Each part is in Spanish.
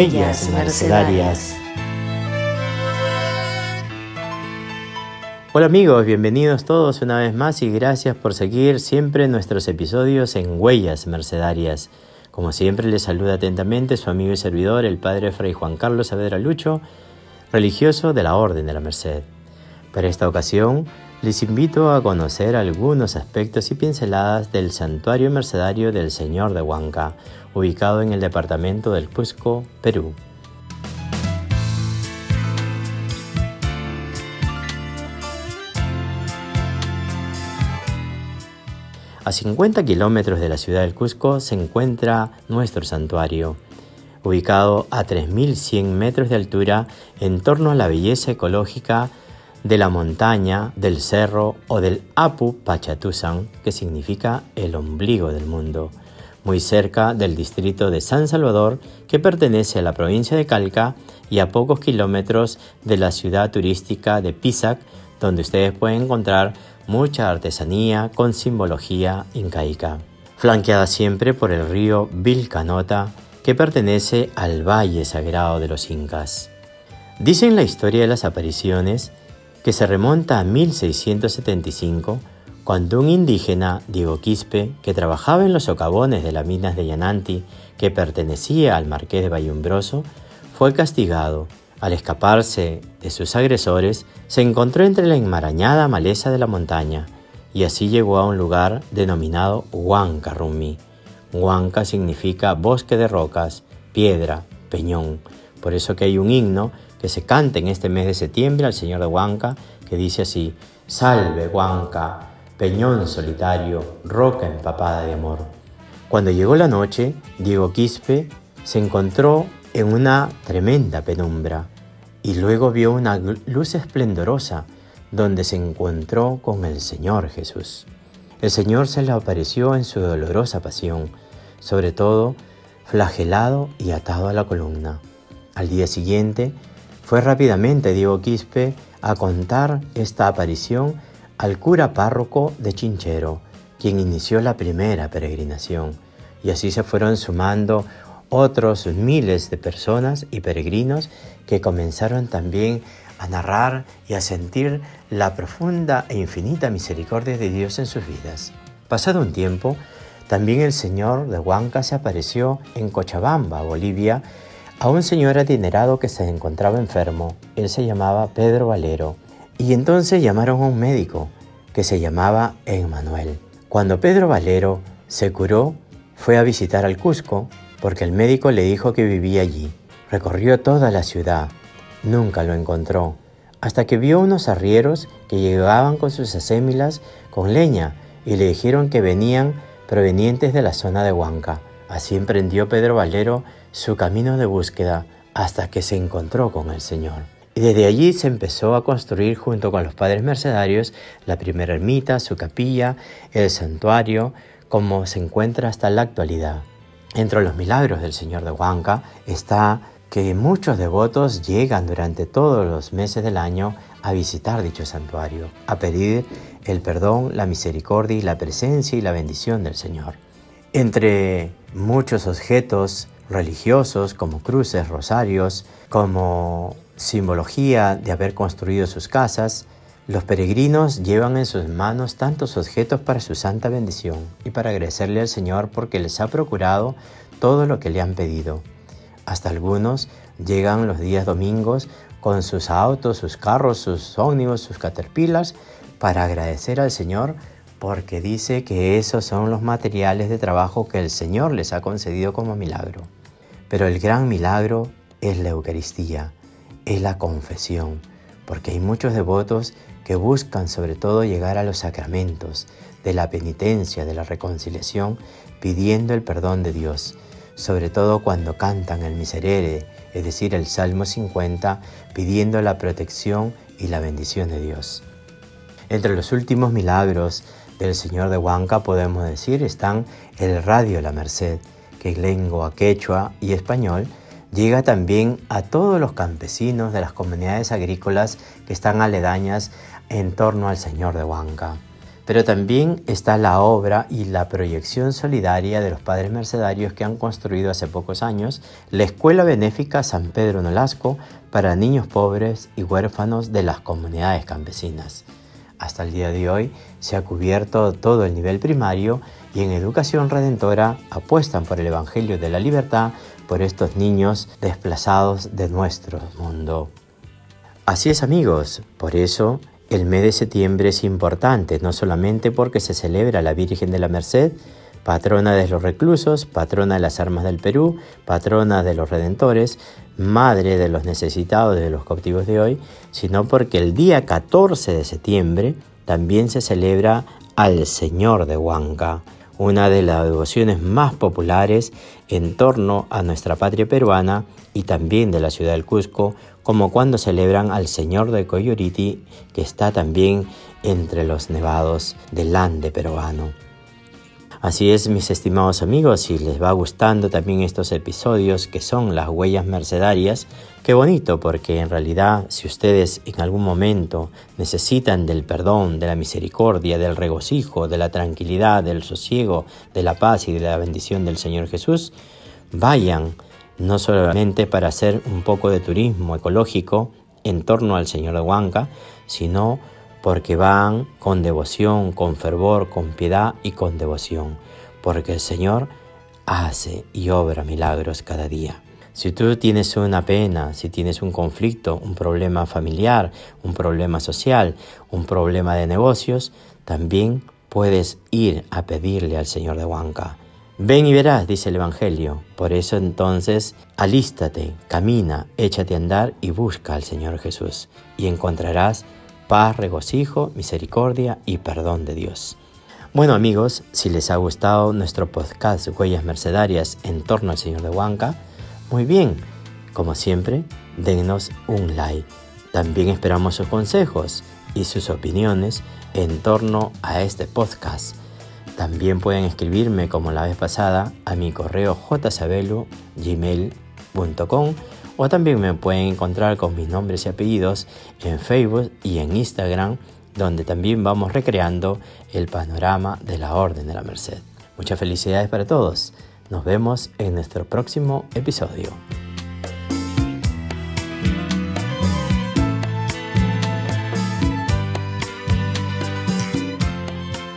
Huellas Mercedarias. Hola amigos, bienvenidos todos una vez más y gracias por seguir siempre nuestros episodios en Huellas Mercedarias. Como siempre les saluda atentamente su amigo y servidor, el Padre Fray Juan Carlos Saavedra Lucho, religioso de la Orden de la Merced. Para esta ocasión les invito a conocer algunos aspectos y pinceladas del Santuario Mercedario del Señor de Huanca, ubicado en el departamento del Cusco, Perú. A 50 kilómetros de la ciudad del Cusco se encuentra nuestro santuario, ubicado a 3.100 metros de altura en torno a la belleza ecológica de la montaña, del cerro o del Apu Pachatusan, que significa el ombligo del mundo, muy cerca del distrito de San Salvador, que pertenece a la provincia de Calca y a pocos kilómetros de la ciudad turística de Pisac, donde ustedes pueden encontrar mucha artesanía con simbología incaica, flanqueada siempre por el río Vilcanota, que pertenece al Valle Sagrado de los Incas. Dicen la historia de las apariciones que se remonta a 1675, cuando un indígena, Diego Quispe, que trabajaba en los socavones de las minas de Yananti, que pertenecía al marqués de Bayumbroso, fue castigado. Al escaparse de sus agresores, se encontró entre la enmarañada maleza de la montaña, y así llegó a un lugar denominado Huanca Rumi. Huanca significa bosque de rocas, piedra, peñón. Por eso que hay un himno que se canta en este mes de septiembre al Señor de Huanca, que dice así, Salve Huanca, peñón solitario, roca empapada de amor. Cuando llegó la noche, Diego Quispe se encontró en una tremenda penumbra y luego vio una luz esplendorosa donde se encontró con el Señor Jesús. El Señor se le apareció en su dolorosa pasión, sobre todo flagelado y atado a la columna. Al día siguiente, fue rápidamente Diego Quispe a contar esta aparición al cura párroco de Chinchero, quien inició la primera peregrinación, y así se fueron sumando otros miles de personas y peregrinos que comenzaron también a narrar y a sentir la profunda e infinita misericordia de Dios en sus vidas. Pasado un tiempo, también el Señor de Huanca se apareció en Cochabamba, Bolivia, a un señor adinerado que se encontraba enfermo. Él se llamaba Pedro Valero. Y entonces llamaron a un médico que se llamaba Emmanuel. Cuando Pedro Valero se curó, fue a visitar al Cusco porque el médico le dijo que vivía allí. Recorrió toda la ciudad, nunca lo encontró, hasta que vio unos arrieros que llegaban con sus asémilas con leña y le dijeron que venían provenientes de la zona de Huanca. Así emprendió Pedro Valero su camino de búsqueda hasta que se encontró con el Señor. Y desde allí se empezó a construir junto con los padres mercedarios la primera ermita, su capilla, el santuario, como se encuentra hasta la actualidad. Entre los milagros del Señor de Huanca está que muchos devotos llegan durante todos los meses del año a visitar dicho santuario, a pedir el perdón, la misericordia la presencia y la bendición del Señor. Entre muchos objetos religiosos como cruces, rosarios, como simbología de haber construido sus casas, los peregrinos llevan en sus manos tantos objetos para su santa bendición y para agradecerle al Señor porque les ha procurado todo lo que le han pedido. Hasta algunos llegan los días domingos con sus autos, sus carros, sus ómnibus, sus caterpillars para agradecer al Señor porque dice que esos son los materiales de trabajo que el Señor les ha concedido como milagro. Pero el gran milagro es la Eucaristía, es la confesión, porque hay muchos devotos que buscan sobre todo llegar a los sacramentos de la penitencia, de la reconciliación, pidiendo el perdón de Dios, sobre todo cuando cantan el miserere, es decir, el Salmo 50, pidiendo la protección y la bendición de Dios. Entre los últimos milagros del Señor de Huanca podemos decir están el Radio La Merced, que en lengua quechua y español llega también a todos los campesinos de las comunidades agrícolas que están aledañas en torno al Señor de Huanca. Pero también está la obra y la proyección solidaria de los padres mercedarios que han construido hace pocos años la Escuela Benéfica San Pedro Nolasco para niños pobres y huérfanos de las comunidades campesinas. Hasta el día de hoy se ha cubierto todo el nivel primario y en Educación Redentora apuestan por el Evangelio de la Libertad por estos niños desplazados de nuestro mundo. Así es amigos, por eso el mes de septiembre es importante, no solamente porque se celebra la Virgen de la Merced, patrona de los reclusos, patrona de las armas del Perú, patrona de los redentores, madre de los necesitados de los cautivos de hoy, sino porque el día 14 de septiembre también se celebra al Señor de Huanca, una de las devociones más populares en torno a nuestra patria peruana y también de la ciudad del Cusco, como cuando celebran al Señor de Coyoriti, que está también entre los nevados del Ande peruano. Así es, mis estimados amigos, si les va gustando también estos episodios que son las huellas mercedarias, qué bonito, porque en realidad si ustedes en algún momento necesitan del perdón, de la misericordia, del regocijo, de la tranquilidad, del sosiego, de la paz y de la bendición del Señor Jesús, vayan no solamente para hacer un poco de turismo ecológico en torno al Señor de Huanca, sino porque van con devoción, con fervor, con piedad y con devoción, porque el Señor hace y obra milagros cada día. Si tú tienes una pena, si tienes un conflicto, un problema familiar, un problema social, un problema de negocios, también puedes ir a pedirle al Señor de Huanca. Ven y verás, dice el Evangelio. Por eso entonces, alístate, camina, échate a andar y busca al Señor Jesús, y encontrarás paz, regocijo, misericordia y perdón de Dios. Bueno amigos, si les ha gustado nuestro podcast Huellas Mercedarias en torno al Señor de Huanca, muy bien, como siempre, dennos un like. También esperamos sus consejos y sus opiniones en torno a este podcast también pueden escribirme como la vez pasada a mi correo jsabelu.gmail.com o también me pueden encontrar con mis nombres y apellidos en Facebook y en Instagram donde también vamos recreando el panorama de la Orden de la Merced. Muchas felicidades para todos. Nos vemos en nuestro próximo episodio.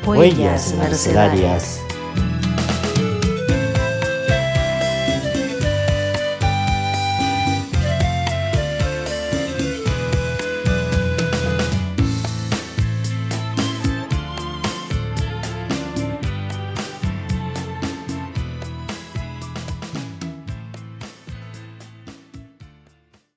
Huellas mercenarias.